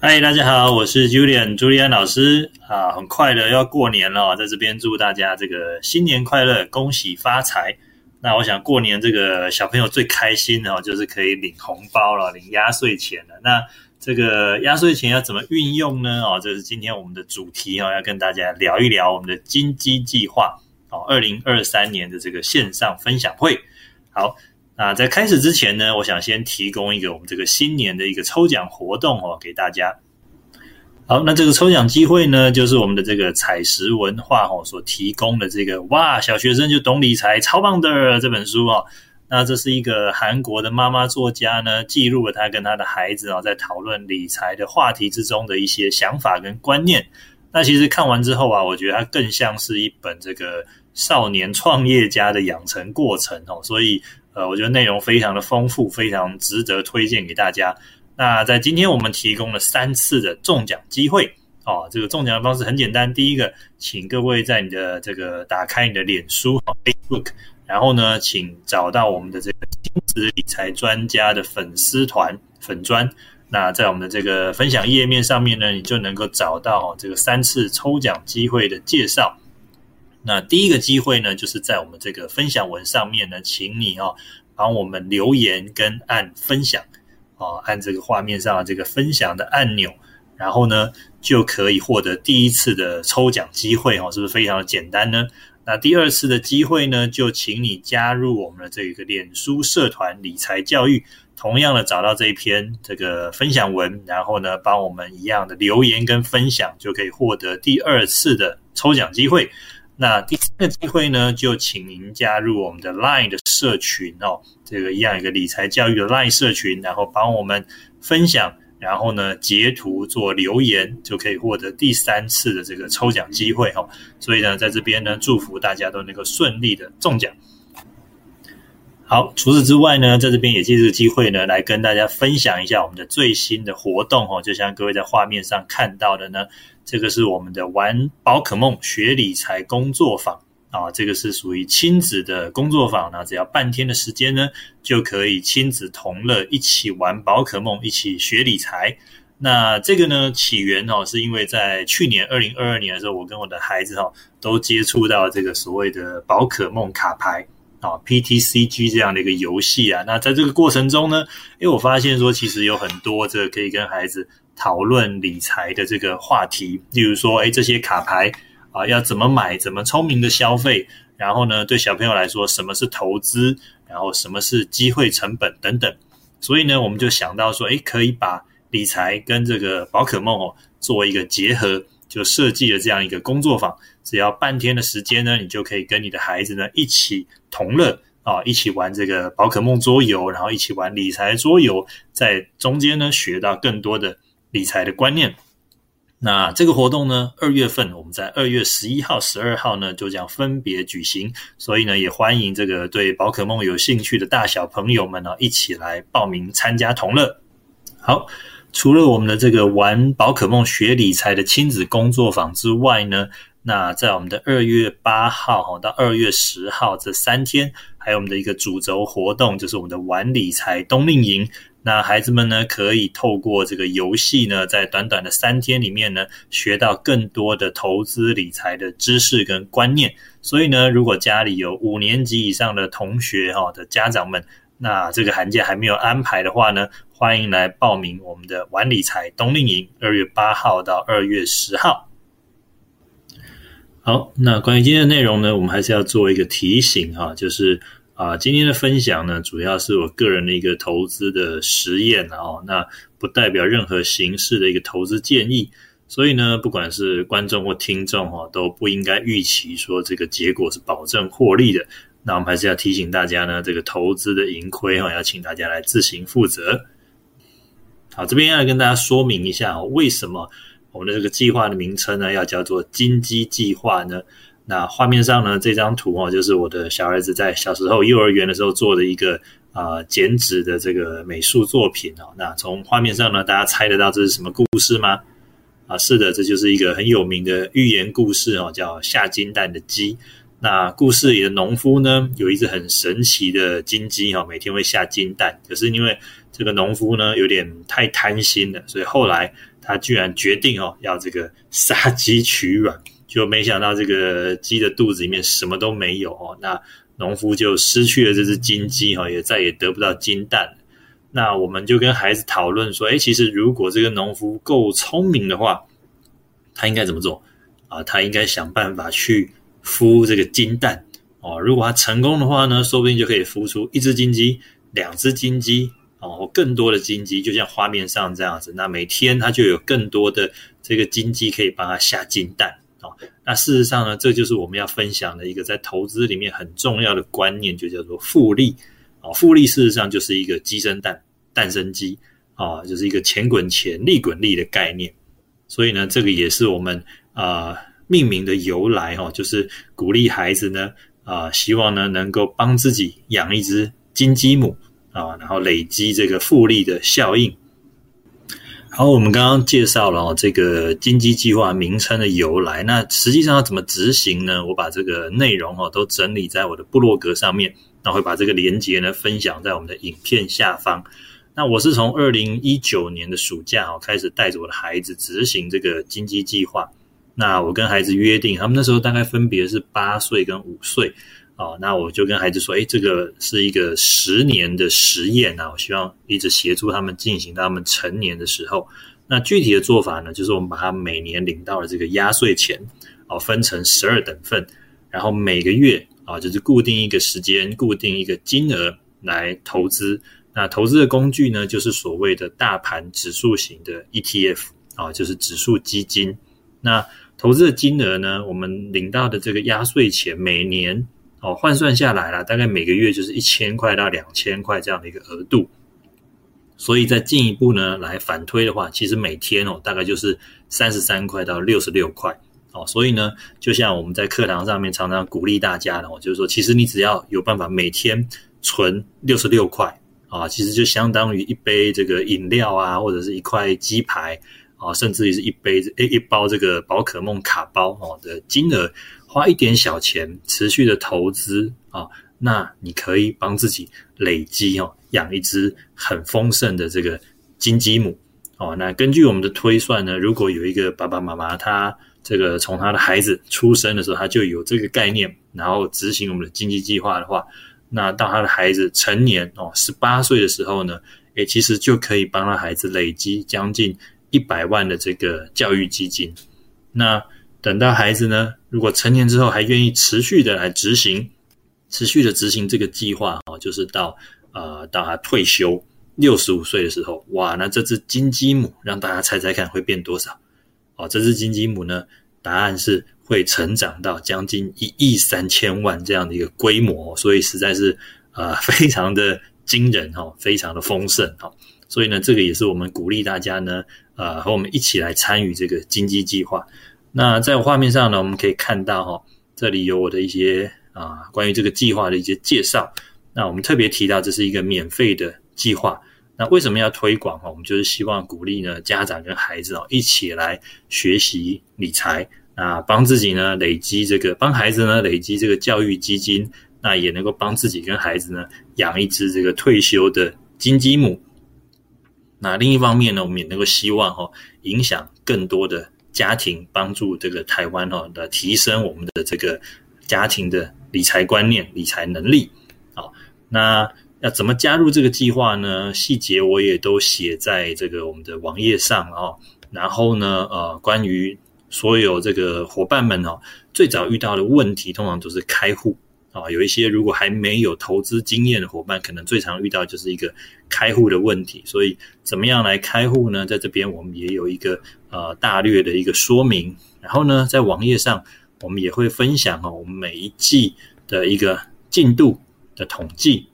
嗨，大家好，我是 Julian 朱利安老师啊，很快的要过年了，在这边祝大家这个新年快乐，恭喜发财。那我想过年这个小朋友最开心的哦，就是可以领红包了，领压岁钱了。那这个压岁钱要怎么运用呢？哦，这是今天我们的主题哦，要跟大家聊一聊我们的金鸡计划哦，二零二三年的这个线上分享会。好。那在开始之前呢，我想先提供一个我们这个新年的一个抽奖活动哦，给大家。好，那这个抽奖机会呢，就是我们的这个彩石文化哦所提供的这个哇，小学生就懂理财，超棒的这本书哦。那这是一个韩国的妈妈作家呢，记录了他跟他的孩子啊在讨论理财的话题之中的一些想法跟观念。那其实看完之后啊，我觉得它更像是一本这个少年创业家的养成过程哦，所以。呃，我觉得内容非常的丰富，非常值得推荐给大家。那在今天我们提供了三次的中奖机会哦。这个中奖的方式很简单，第一个，请各位在你的这个打开你的脸书 Facebook，然后呢，请找到我们的这个亲子理财专家的粉丝团粉专。那在我们的这个分享页面上面呢，你就能够找到这个三次抽奖机会的介绍。那第一个机会呢，就是在我们这个分享文上面呢，请你哦帮我们留言跟按分享哦，按这个画面上的这个分享的按钮，然后呢就可以获得第一次的抽奖机会哦，是不是非常的简单呢？那第二次的机会呢，就请你加入我们的这个脸书社团理财教育，同样的找到这一篇这个分享文，然后呢帮我们一样的留言跟分享，就可以获得第二次的抽奖机会。那第三个机会呢，就请您加入我们的 Line 的社群哦，这个一样一个理财教育的 Line 社群，然后帮我们分享，然后呢截图做留言，就可以获得第三次的这个抽奖机会哈。所以呢，在这边呢，祝福大家都能够顺利的中奖。好，除此之外呢，在这边也借这个机会呢，来跟大家分享一下我们的最新的活动哦，就像各位在画面上看到的呢。这个是我们的玩宝可梦学理财工作坊啊，这个是属于亲子的工作坊那只要半天的时间呢，就可以亲子同乐，一起玩宝可梦，一起学理财。那这个呢，起源哦，是因为在去年二零二二年的时候，我跟我的孩子哈都接触到这个所谓的宝可梦卡牌啊，PTCG 这样的一个游戏啊。那在这个过程中呢，因为我发现说，其实有很多这个可以跟孩子。讨论理财的这个话题，例如说，哎，这些卡牌啊，要怎么买，怎么聪明的消费，然后呢，对小朋友来说，什么是投资，然后什么是机会成本等等。所以呢，我们就想到说，哎，可以把理财跟这个宝可梦哦做一个结合，就设计了这样一个工作坊。只要半天的时间呢，你就可以跟你的孩子呢一起同乐啊，一起玩这个宝可梦桌游，然后一起玩理财桌游，在中间呢学到更多的。理财的观念，那这个活动呢，二月份我们在二月十一号、十二号呢就将分别举行，所以呢，也欢迎这个对宝可梦有兴趣的大小朋友们呢，一起来报名参加同乐。好，除了我们的这个玩宝可梦学理财的亲子工作坊之外呢，那在我们的二月八号哈到二月十号这三天，还有我们的一个主轴活动，就是我们的玩理财冬令营。那孩子们呢，可以透过这个游戏呢，在短短的三天里面呢，学到更多的投资理财的知识跟观念。所以呢，如果家里有五年级以上的同学哈的家长们，那这个寒假还没有安排的话呢，欢迎来报名我们的玩理财冬令营，二月八号到二月十号。好，那关于今天的内容呢，我们还是要做一个提醒哈，就是。啊，今天的分享呢，主要是我个人的一个投资的实验哦，那不代表任何形式的一个投资建议，所以呢，不管是观众或听众哈，都不应该预期说这个结果是保证获利的。那我们还是要提醒大家呢，这个投资的盈亏哈，要请大家来自行负责。好，这边要跟大家说明一下，为什么我们的这个计划的名称呢，要叫做金鸡计划呢？那画面上呢，这张图哦，就是我的小儿子在小时候幼儿园的时候做的一个啊剪纸的这个美术作品哦。那从画面上呢，大家猜得到这是什么故事吗？啊，是的，这就是一个很有名的寓言故事哦，叫下金蛋的鸡。那故事里的农夫呢，有一只很神奇的金鸡哈，每天会下金蛋。可是因为这个农夫呢有点太贪心了，所以后来他居然决定哦要这个杀鸡取卵，就没想到这个鸡的肚子里面什么都没有哦，那农夫就失去了这只金鸡哈，也再也得不到金蛋。那我们就跟孩子讨论说，哎，其实如果这个农夫够聪明的话，他应该怎么做啊？他应该想办法去孵这个金蛋哦。如果他成功的话呢，说不定就可以孵出一只金鸡、两只金鸡。哦，更多的金鸡，就像画面上这样子，那每天它就有更多的这个金鸡可以帮它下金蛋。那事实上呢，这就是我们要分享的一个在投资里面很重要的观念，就叫做复利。啊，复利事实上就是一个鸡生蛋，蛋生鸡啊，就是一个钱滚钱，利滚利的概念。所以呢，这个也是我们啊命名的由来哈，就是鼓励孩子呢啊，希望呢能够帮自己养一只金鸡母。啊，然后累积这个复利的效应。好，我们刚刚介绍了这个经济计划名称的由来，那实际上要怎么执行呢？我把这个内容哈都整理在我的部落格上面，那会把这个连接呢分享在我们的影片下方。那我是从二零一九年的暑假哈开始带着我的孩子执行这个经济计划。那我跟孩子约定，他们那时候大概分别是八岁跟五岁。哦，那我就跟孩子说，哎，这个是一个十年的实验啊，我希望一直协助他们进行到他们成年的时候。那具体的做法呢，就是我们把他每年领到的这个压岁钱，哦，分成十二等份，然后每个月啊，就是固定一个时间，固定一个金额来投资。那投资的工具呢，就是所谓的大盘指数型的 ETF 啊，就是指数基金。那投资的金额呢，我们领到的这个压岁钱，每年。哦，换算下来了，大概每个月就是一千块到两千块这样的一个额度。所以再进一步呢，来反推的话，其实每天哦，大概就是三十三块到六十六块。哦，所以呢，就像我们在课堂上面常常鼓励大家的，我就是说，其实你只要有办法每天存六十六块啊，其实就相当于一杯这个饮料啊，或者是一块鸡排啊，甚至于是一杯诶一包这个宝可梦卡包哦的金额。花一点小钱，持续的投资啊，那你可以帮自己累积哦，养一只很丰盛的这个金鸡母哦。那根据我们的推算呢，如果有一个爸爸妈妈，他这个从他的孩子出生的时候，他就有这个概念，然后执行我们的经济计划的话，那到他的孩子成年哦，十八岁的时候呢，诶，其实就可以帮他孩子累积将近一百万的这个教育基金。那等到孩子呢，如果成年之后还愿意持续的来执行，持续的执行这个计划哦，就是到呃到他退休六十五岁的时候，哇，那这只金鸡母让大家猜猜看会变多少？哦，这只金鸡母呢，答案是会成长到将近一亿三千万这样的一个规模，所以实在是呃 非常的惊人哈，非常的丰盛哈，所以呢，这个也是我们鼓励大家呢，呃和我们一起来参与这个金鸡计划。那在画面上呢，我们可以看到哈，这里有我的一些啊关于这个计划的一些介绍。那我们特别提到这是一个免费的计划。那为什么要推广哈？我们就是希望鼓励呢家长跟孩子哦一起来学习理财，那帮自己呢累积这个，帮孩子呢累积这个教育基金，那也能够帮自己跟孩子呢养一只这个退休的金鸡母。那另一方面呢，我们也能够希望哈影响更多的。家庭帮助这个台湾哈的提升我们的这个家庭的理财观念、理财能力。好，那要怎么加入这个计划呢？细节我也都写在这个我们的网页上哦。然后呢，呃，关于所有这个伙伴们哦，最早遇到的问题，通常都是开户。啊，有一些如果还没有投资经验的伙伴，可能最常遇到就是一个开户的问题。所以，怎么样来开户呢？在这边我们也有一个呃大略的一个说明。然后呢，在网页上我们也会分享哦，我们每一季的一个进度的统计。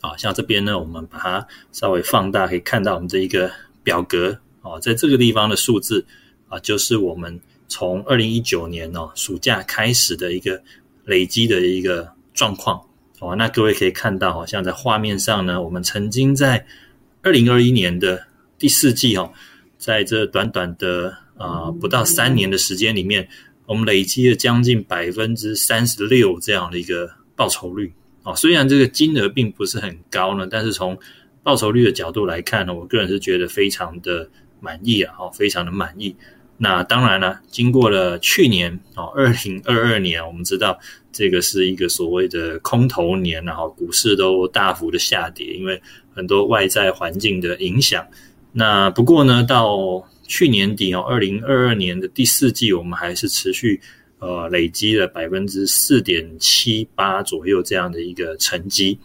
啊，像这边呢，我们把它稍微放大，可以看到我们这一个表格啊，在这个地方的数字啊，就是我们从二零一九年哦暑假开始的一个。累积的一个状况，哦，那各位可以看到，好像在画面上呢，我们曾经在二零二一年的第四季，哦，在这短短的啊不到三年的时间里面，我们累积了将近百分之三十六这样的一个报酬率，哦，虽然这个金额并不是很高呢，但是从报酬率的角度来看呢，我个人是觉得非常的满意啊，哦，非常的满意。那当然了，经过了去年哦，二零二二年，我们知道这个是一个所谓的空头年，然后股市都大幅的下跌，因为很多外在环境的影响。那不过呢，到去年底哦，二零二二年的第四季，我们还是持续呃累积了百分之四点七八左右这样的一个成绩。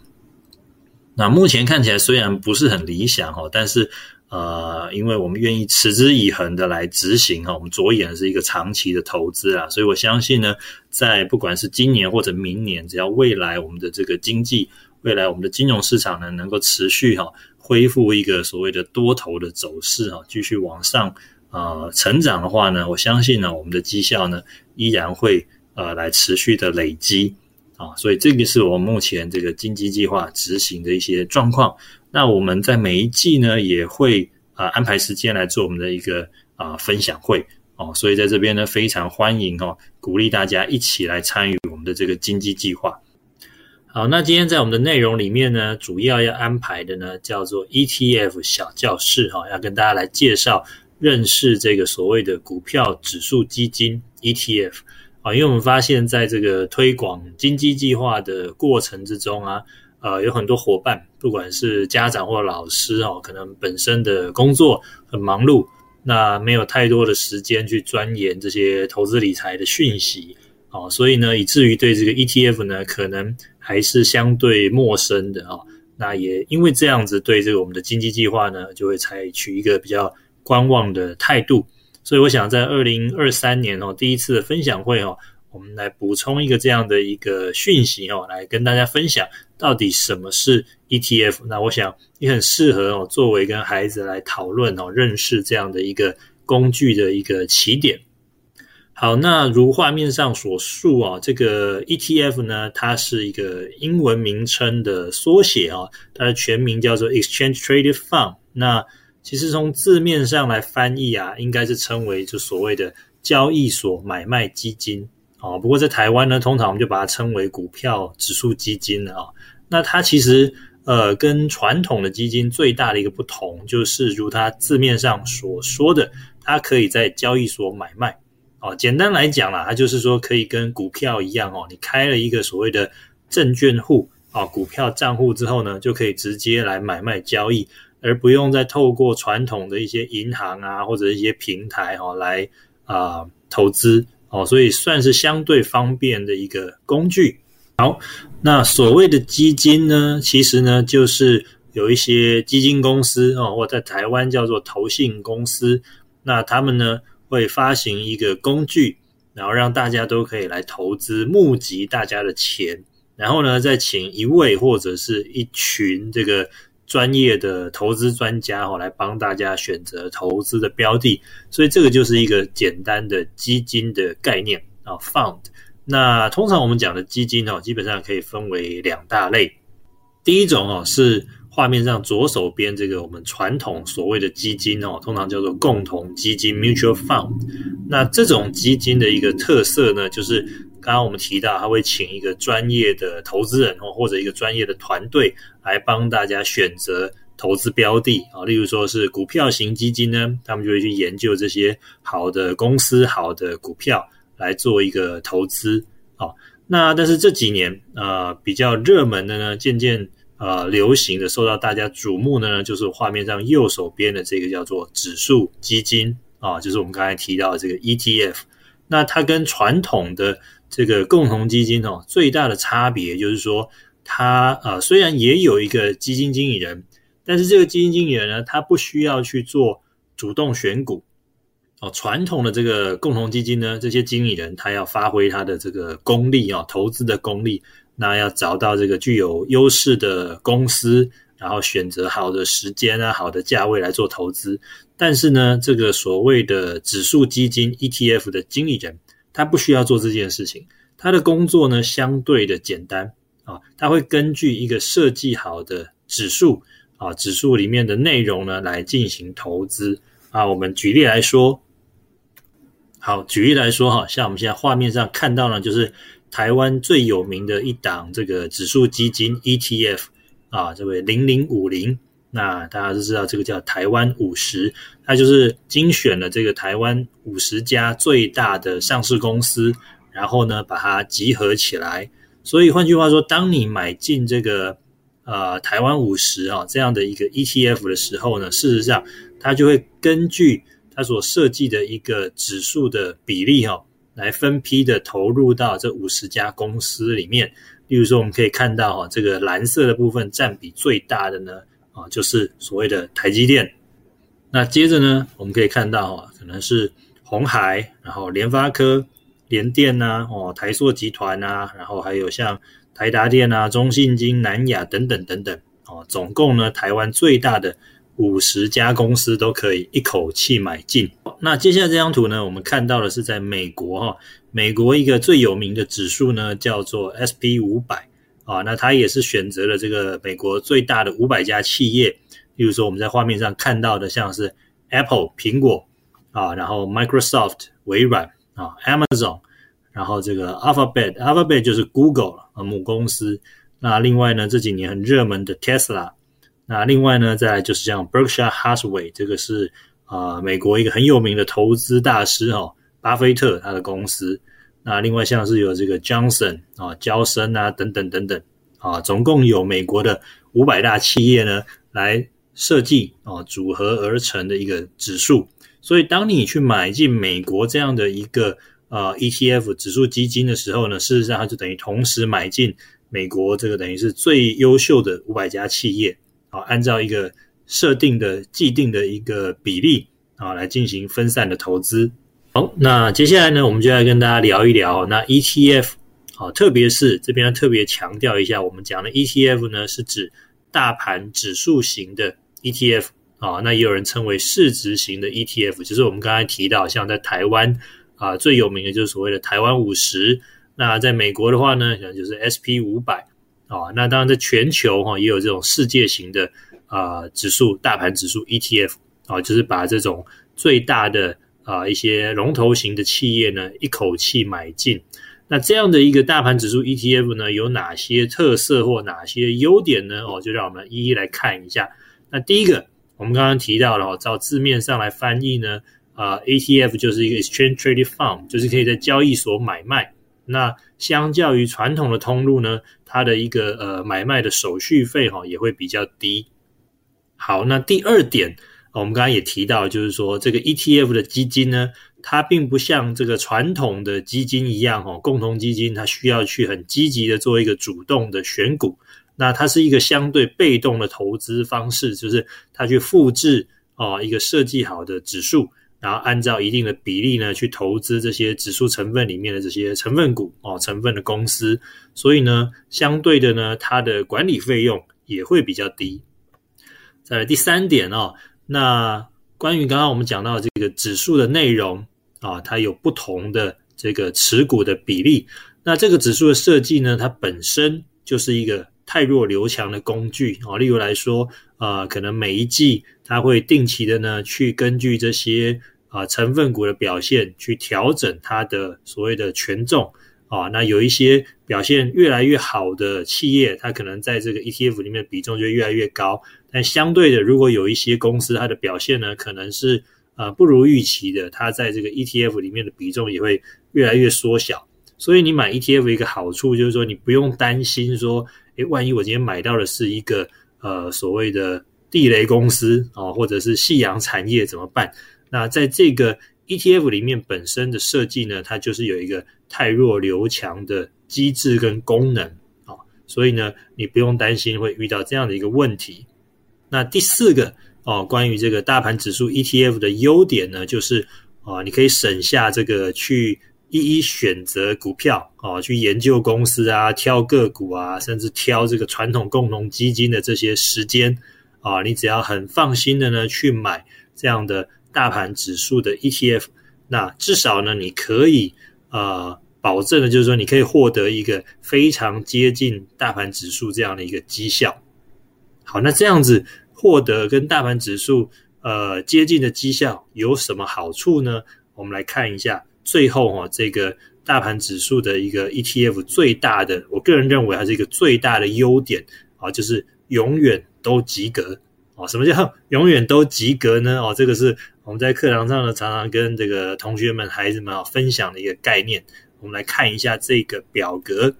那目前看起来虽然不是很理想哦，但是。呃，因为我们愿意持之以恒的来执行哈，我们着眼是一个长期的投资啊，所以我相信呢，在不管是今年或者明年，只要未来我们的这个经济，未来我们的金融市场呢，能够持续哈恢复一个所谓的多头的走势哈，继续往上呃成长的话呢，我相信呢，我们的绩效呢依然会呃来持续的累积啊，所以这个是我目前这个经济计划执行的一些状况。那我们在每一季呢，也会啊安排时间来做我们的一个啊分享会哦，所以在这边呢，非常欢迎哦，鼓励大家一起来参与我们的这个经济计划。好，那今天在我们的内容里面呢，主要要安排的呢，叫做 ETF 小教室哈，要跟大家来介绍认识这个所谓的股票指数基金 ETF 啊，因为我们发现在这个推广经济计划的过程之中啊。呃，有很多伙伴，不管是家长或老师哦，可能本身的工作很忙碌，那没有太多的时间去钻研这些投资理财的讯息哦，所以呢，以至于对这个 ETF 呢，可能还是相对陌生的啊。那也因为这样子，对这个我们的经济计划呢，就会采取一个比较观望的态度。所以，我想在二零二三年哦，第一次的分享会哦。我们来补充一个这样的一个讯息哦，来跟大家分享到底什么是 ETF。那我想也很适合哦，作为跟孩子来讨论哦，认识这样的一个工具的一个起点。好，那如画面上所述啊，这个 ETF 呢，它是一个英文名称的缩写啊，它的全名叫做 Exchange Traded Fund。那其实从字面上来翻译啊，应该是称为就所谓的交易所买卖基金。哦，不过在台湾呢，通常我们就把它称为股票指数基金了啊。那它其实呃，跟传统的基金最大的一个不同，就是如它字面上所说的，它可以在交易所买卖。哦，简单来讲啦，它就是说可以跟股票一样哦，你开了一个所谓的证券户啊，股票账户之后呢，就可以直接来买卖交易，而不用再透过传统的一些银行啊或者一些平台哈来啊投资。哦，所以算是相对方便的一个工具。好，那所谓的基金呢，其实呢就是有一些基金公司哦，或在台湾叫做投信公司，那他们呢会发行一个工具，然后让大家都可以来投资，募集大家的钱，然后呢再请一位或者是一群这个。专业的投资专家哈，来帮大家选择投资的标的，所以这个就是一个简单的基金的概念啊，fund。那通常我们讲的基金哦，基本上可以分为两大类。第一种哦，是画面上左手边这个我们传统所谓的基金哦，通常叫做共同基金 （mutual fund）。那这种基金的一个特色呢，就是刚刚我们提到，他会请一个专业的投资人哦，或者一个专业的团队。来帮大家选择投资标的啊，例如说是股票型基金呢，他们就会去研究这些好的公司、好的股票来做一个投资啊。那但是这几年呃比较热门的呢，渐渐呃流行的、受到大家瞩目的呢，就是画面上右手边的这个叫做指数基金啊，就是我们刚才提到的这个 ETF。那它跟传统的这个共同基金哦，最大的差别就是说。他呃虽然也有一个基金经理人，但是这个基金经理人呢，他不需要去做主动选股哦。传统的这个共同基金呢，这些经理人他要发挥他的这个功力啊，投资的功力，那要找到这个具有优势的公司，然后选择好的时间啊、好的价位来做投资。但是呢，这个所谓的指数基金 ETF 的经理人，他不需要做这件事情，他的工作呢相对的简单。啊，他会根据一个设计好的指数啊，指数里面的内容呢来进行投资啊。我们举例来说，好，举例来说哈，像我们现在画面上看到呢，就是台湾最有名的一档这个指数基金 ETF 啊，这位零零五零。那大家都知道这个叫台湾五十，它就是精选了这个台湾五十家最大的上市公司，然后呢把它集合起来。所以换句话说，当你买进这个呃台湾五十啊这样的一个 ETF 的时候呢，事实上它就会根据它所设计的一个指数的比例哈，来分批的投入到这五十家公司里面。例如说，我们可以看到哈，这个蓝色的部分占比最大的呢啊，就是所谓的台积电。那接着呢，我们可以看到哈，可能是红海，然后联发科。联电呐，哦，台塑集团呐，然后还有像台达电啊、中信金、南亚等等等等，哦，总共呢，台湾最大的五十家公司都可以一口气买进。那接下来这张图呢，我们看到的是在美国哈，美国一个最有名的指数呢，叫做 S P 五百啊，那它也是选择了这个美国最大的五百家企业，例如说我们在画面上看到的，像是 Apple 苹果啊，然后 Microsoft 微软。啊，Amazon，然后这个 Alphabet，Alphabet 就是 Google 啊母公司。那另外呢，这几年很热门的 Tesla。那另外呢，再来就是像 Berkshire Hathaway，这个是啊美国一个很有名的投资大师哈，巴菲特他的公司。那另外像是有这个 Johnson 啊，交生啊等等等等啊，总共有美国的五百大企业呢来设计啊组合而成的一个指数。所以，当你去买进美国这样的一个呃 ETF 指数基金的时候呢，事实上它就等于同时买进美国这个等于是最优秀的五百家企业啊，按照一个设定的既定的一个比例啊来进行分散的投资。好，那接下来呢，我们就来跟大家聊一聊那 ETF 啊，特别是这边要特别强调一下，我们讲的 ETF 呢是指大盘指数型的 ETF。啊，那也有人称为市值型的 ETF，就是我们刚才提到，像在台湾啊最有名的就是所谓的台湾五十。那在美国的话呢，可能就是 SP 五百啊。那当然在全球哈也有这种世界型的啊指数大盘指数 ETF 啊，就是把这种最大的啊一些龙头型的企业呢一口气买进。那这样的一个大盘指数 ETF 呢，有哪些特色或哪些优点呢？哦，就让我们一一来看一下。那第一个。我们刚刚提到了，照字面上来翻译呢，啊，ETF 就是一个 exchange traded fund，就是可以在交易所买卖。那相较于传统的通路呢，它的一个呃买卖的手续费哈也会比较低。好，那第二点，我们刚刚也提到，就是说这个 ETF 的基金呢，它并不像这个传统的基金一样哈，共同基金它需要去很积极的做一个主动的选股。那它是一个相对被动的投资方式，就是它去复制哦一个设计好的指数，然后按照一定的比例呢去投资这些指数成分里面的这些成分股哦成分的公司，所以呢相对的呢它的管理费用也会比较低。在第三点哦，那关于刚刚我们讲到这个指数的内容啊，它有不同的这个持股的比例，那这个指数的设计呢，它本身就是一个。太弱留强的工具啊，例如来说，呃，可能每一季它会定期的呢，去根据这些啊成分股的表现去调整它的所谓的权重啊。那有一些表现越来越好的企业，它可能在这个 ETF 里面的比重就越来越高。但相对的，如果有一些公司它的表现呢，可能是呃不如预期的，它在这个 ETF 里面的比重也会越来越缩小。所以你买 ETF 一个好处就是说，你不用担心说。诶万一我今天买到的是一个呃所谓的地雷公司啊，或者是夕阳产业怎么办？那在这个 ETF 里面本身的设计呢，它就是有一个太弱留强的机制跟功能啊，所以呢，你不用担心会遇到这样的一个问题。那第四个哦，关于这个大盘指数 ETF 的优点呢，就是啊，你可以省下这个去。一一选择股票哦，去研究公司啊，挑个股啊，甚至挑这个传统共同基金的这些时间啊，你只要很放心的呢去买这样的大盘指数的 ETF，那至少呢你可以呃保证的就是说你可以获得一个非常接近大盘指数这样的一个绩效。好，那这样子获得跟大盘指数呃接近的绩效有什么好处呢？我们来看一下。最后哈，这个大盘指数的一个 ETF 最大的，我个人认为还是一个最大的优点啊，就是永远都及格哦，什么叫 永远都及格呢？哦，这个是我们在课堂上呢常常跟这个同学们、孩子们啊分享的一个概念。我们来看一下这个表格。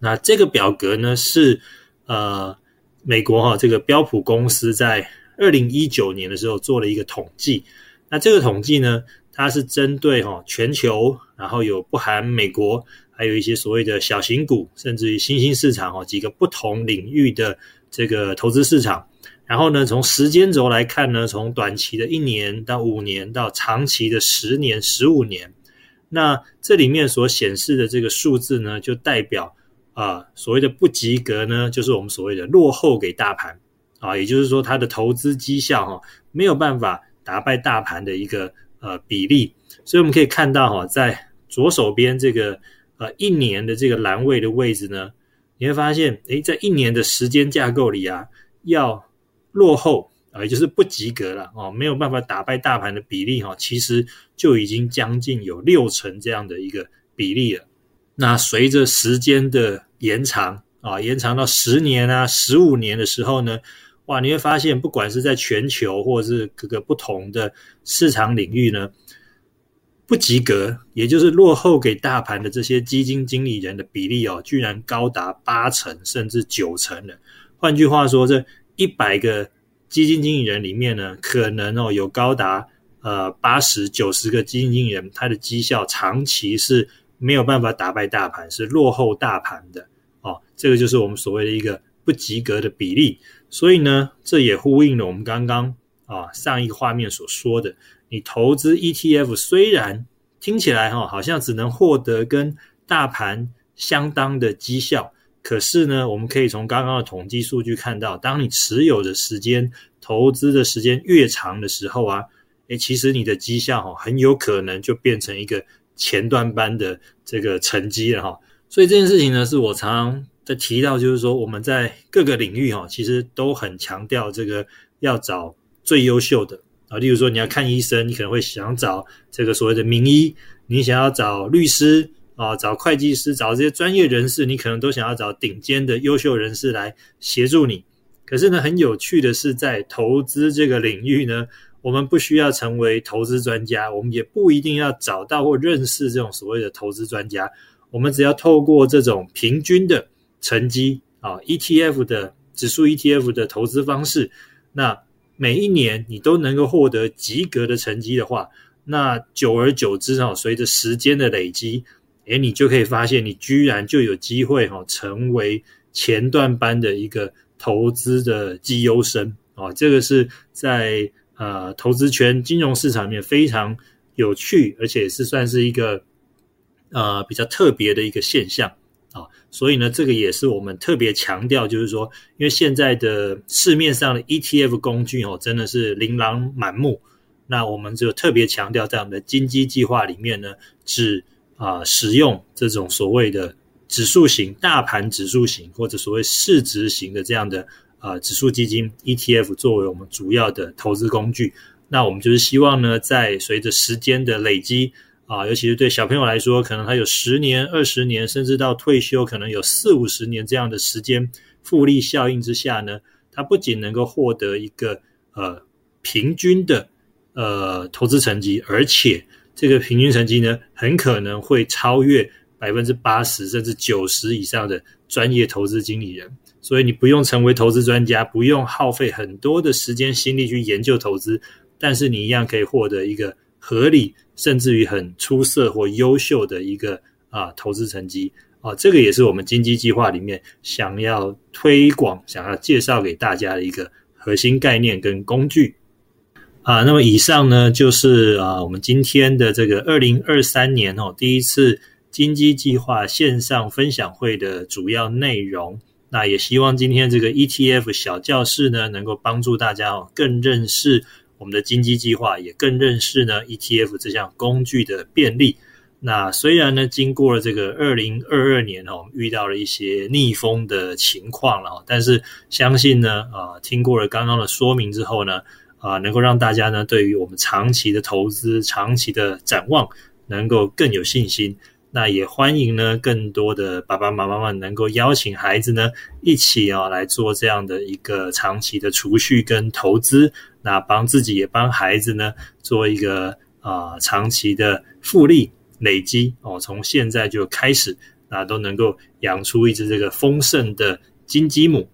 那这个表格呢是呃美国哈这个标普公司在二零一九年的时候做了一个统计。那这个统计呢，它是针对哈全球，然后有不含美国，还有一些所谓的小型股，甚至于新兴市场哦几个不同领域的这个投资市场。然后呢，从时间轴来看呢，从短期的一年到五年，到长期的十年、十五年，那这里面所显示的这个数字呢，就代表啊所谓的不及格呢，就是我们所谓的落后给大盘啊，也就是说它的投资绩效哈没有办法打败大盘的一个呃比例。所以我们可以看到哈，在左手边这个呃一年的这个栏位的位置呢，你会发现，诶，在一年的时间架构里啊，要落后啊，也就是不及格了哦，没有办法打败大盘的比例哈，其实就已经将近有六成这样的一个比例了。那随着时间的延长啊，延长到十年啊、十五年的时候呢，哇，你会发现，不管是在全球或者是各个不同的市场领域呢，不及格，也就是落后给大盘的这些基金经理人的比例哦，居然高达八成甚至九成了。换句话说，这一百个基金经理人里面呢，可能哦有高达呃八十九十个基金经理人，他的绩效长期是没有办法打败大盘，是落后大盘的哦。这个就是我们所谓的一个不及格的比例。所以呢，这也呼应了我们刚刚啊上一个画面所说的，你投资 ETF 虽然听起来哈好像只能获得跟大盘相当的绩效。可是呢，我们可以从刚刚的统计数据看到，当你持有的时间、投资的时间越长的时候啊，诶，其实你的绩效哈很有可能就变成一个前段班的这个成绩了哈。所以这件事情呢，是我常常在提到，就是说我们在各个领域哈，其实都很强调这个要找最优秀的啊。例如说，你要看医生，你可能会想找这个所谓的名医；你想要找律师。啊，找会计师，找这些专业人士，你可能都想要找顶尖的优秀人士来协助你。可是呢，很有趣的是，在投资这个领域呢，我们不需要成为投资专家，我们也不一定要找到或认识这种所谓的投资专家。我们只要透过这种平均的成绩啊，ETF 的指数 ETF 的投资方式，那每一年你都能够获得及格的成绩的话，那久而久之啊，随着时间的累积。哎，你就可以发现，你居然就有机会哈，成为前段班的一个投资的绩优生啊！这个是在呃投资圈、金融市场里面非常有趣，而且是算是一个呃比较特别的一个现象啊！所以呢，这个也是我们特别强调，就是说，因为现在的市面上的 ETF 工具哦，真的是琳琅满目，那我们就特别强调，在我们的金基计划里面呢，只啊，使用这种所谓的指数型、大盘指数型或者所谓市值型的这样的啊指数基金 ETF 作为我们主要的投资工具。那我们就是希望呢，在随着时间的累积啊，尤其是对小朋友来说，可能他有十年、二十年，甚至到退休可能有四五十年这样的时间复利效应之下呢，他不仅能够获得一个呃平均的呃投资成绩，而且。这个平均成绩呢，很可能会超越百分之八十甚至九十以上的专业投资经理人。所以你不用成为投资专家，不用耗费很多的时间心力去研究投资，但是你一样可以获得一个合理甚至于很出色或优秀的一个啊投资成绩啊。这个也是我们金鸡计划里面想要推广、想要介绍给大家的一个核心概念跟工具。啊，那么以上呢就是啊，我们今天的这个二零二三年哦第一次金鸡计划线上分享会的主要内容。那也希望今天这个 ETF 小教室呢，能够帮助大家哦更认识我们的金鸡计划，也更认识呢 ETF 这项工具的便利。那虽然呢，经过了这个二零二二年哦，遇到了一些逆风的情况了，但是相信呢，啊，听过了刚刚的说明之后呢。啊，能够让大家呢，对于我们长期的投资、长期的展望，能够更有信心。那也欢迎呢更多的爸爸妈妈们能够邀请孩子呢一起哦来做这样的一个长期的储蓄跟投资，那帮自己也帮孩子呢做一个啊长期的复利累积哦，从现在就开始，那都能够养出一只这个丰盛的金鸡母。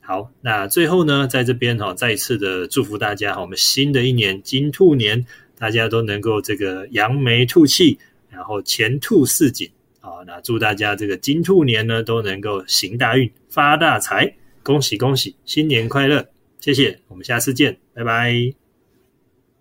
好，那最后呢，在这边哈，再一次的祝福大家哈，我们新的一年金兔年，大家都能够这个扬眉吐气，然后前兔似锦啊！那祝大家这个金兔年呢都能够行大运、发大财，恭喜恭喜，新年快乐！谢谢，我们下次见，拜拜。